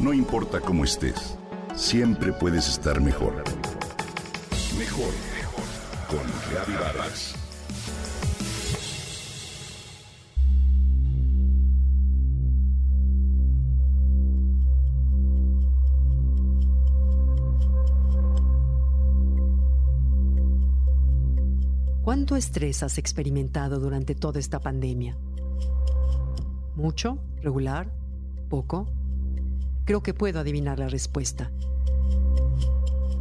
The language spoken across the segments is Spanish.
No importa cómo estés, siempre puedes estar mejor. Mejor, mejor. Con Reavivadas. ¿Cuánto estrés has experimentado durante toda esta pandemia? ¿Mucho? ¿Regular? ¿Poco? Creo que puedo adivinar la respuesta.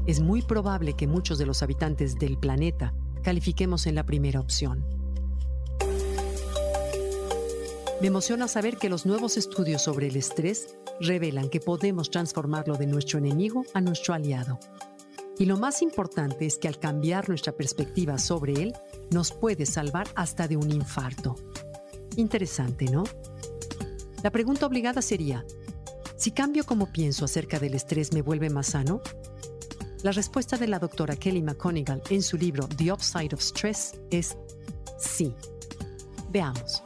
Es muy probable que muchos de los habitantes del planeta califiquemos en la primera opción. Me emociona saber que los nuevos estudios sobre el estrés revelan que podemos transformarlo de nuestro enemigo a nuestro aliado. Y lo más importante es que al cambiar nuestra perspectiva sobre él, nos puede salvar hasta de un infarto. Interesante, ¿no? La pregunta obligada sería, si cambio como pienso acerca del estrés me vuelve más sano? La respuesta de la doctora Kelly McConigal en su libro The Upside of Stress es sí. Veamos.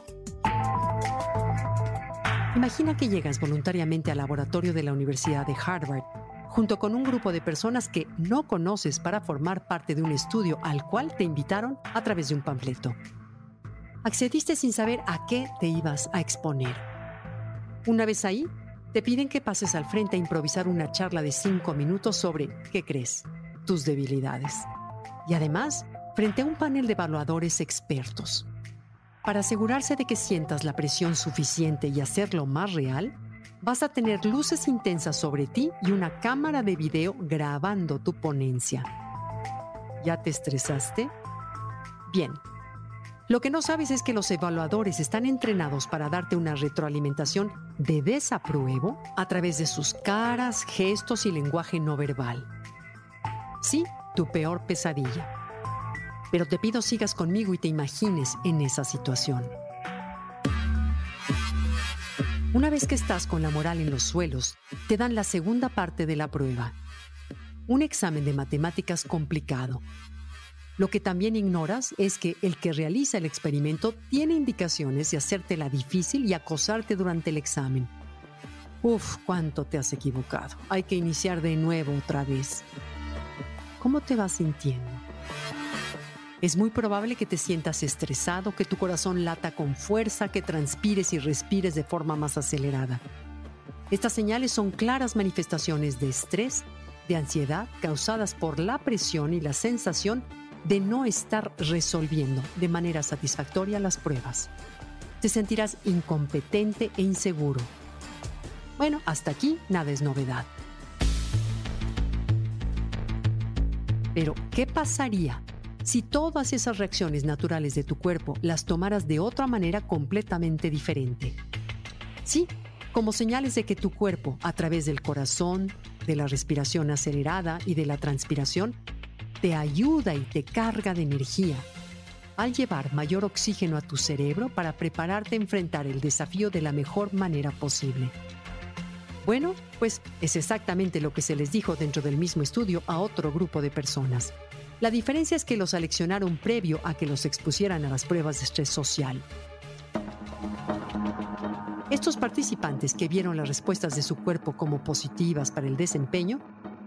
Imagina que llegas voluntariamente al laboratorio de la Universidad de Harvard junto con un grupo de personas que no conoces para formar parte de un estudio al cual te invitaron a través de un panfleto. Accediste sin saber a qué te ibas a exponer. Una vez ahí, te piden que pases al frente a improvisar una charla de cinco minutos sobre, ¿qué crees?, tus debilidades. Y además, frente a un panel de evaluadores expertos. Para asegurarse de que sientas la presión suficiente y hacerlo más real, vas a tener luces intensas sobre ti y una cámara de video grabando tu ponencia. ¿Ya te estresaste? Bien, lo que no sabes es que los evaluadores están entrenados para darte una retroalimentación de desapruebo a través de sus caras, gestos y lenguaje no verbal. Sí, tu peor pesadilla. Pero te pido sigas conmigo y te imagines en esa situación. Una vez que estás con la moral en los suelos, te dan la segunda parte de la prueba. Un examen de matemáticas complicado, lo que también ignoras es que el que realiza el experimento tiene indicaciones de hacértela difícil y acosarte durante el examen. Uf, cuánto te has equivocado. Hay que iniciar de nuevo otra vez. ¿Cómo te vas sintiendo? Es muy probable que te sientas estresado, que tu corazón lata con fuerza, que transpires y respires de forma más acelerada. Estas señales son claras manifestaciones de estrés, de ansiedad causadas por la presión y la sensación de no estar resolviendo de manera satisfactoria las pruebas. Te sentirás incompetente e inseguro. Bueno, hasta aquí nada es novedad. Pero, ¿qué pasaría si todas esas reacciones naturales de tu cuerpo las tomaras de otra manera completamente diferente? Sí, como señales de que tu cuerpo, a través del corazón, de la respiración acelerada y de la transpiración, te ayuda y te carga de energía al llevar mayor oxígeno a tu cerebro para prepararte a enfrentar el desafío de la mejor manera posible. Bueno, pues es exactamente lo que se les dijo dentro del mismo estudio a otro grupo de personas. La diferencia es que los seleccionaron previo a que los expusieran a las pruebas de estrés social. Estos participantes que vieron las respuestas de su cuerpo como positivas para el desempeño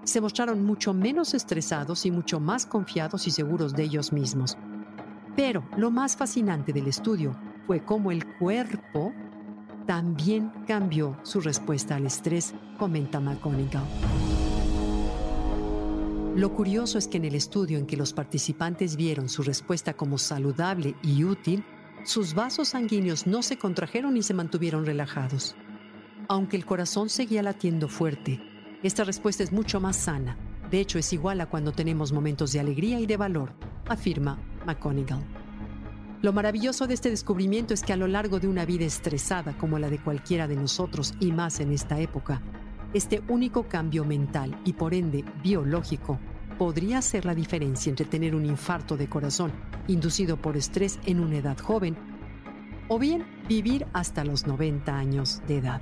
se mostraron mucho menos estresados y mucho más confiados y seguros de ellos mismos. Pero lo más fascinante del estudio fue cómo el cuerpo también cambió su respuesta al estrés, comenta McGonigal. Lo curioso es que en el estudio en que los participantes vieron su respuesta como saludable y útil, sus vasos sanguíneos no se contrajeron ni se mantuvieron relajados. Aunque el corazón seguía latiendo fuerte, esta respuesta es mucho más sana. De hecho, es igual a cuando tenemos momentos de alegría y de valor, afirma McConigal. Lo maravilloso de este descubrimiento es que a lo largo de una vida estresada como la de cualquiera de nosotros y más en esta época, este único cambio mental y por ende biológico podría ser la diferencia entre tener un infarto de corazón inducido por estrés en una edad joven o bien vivir hasta los 90 años de edad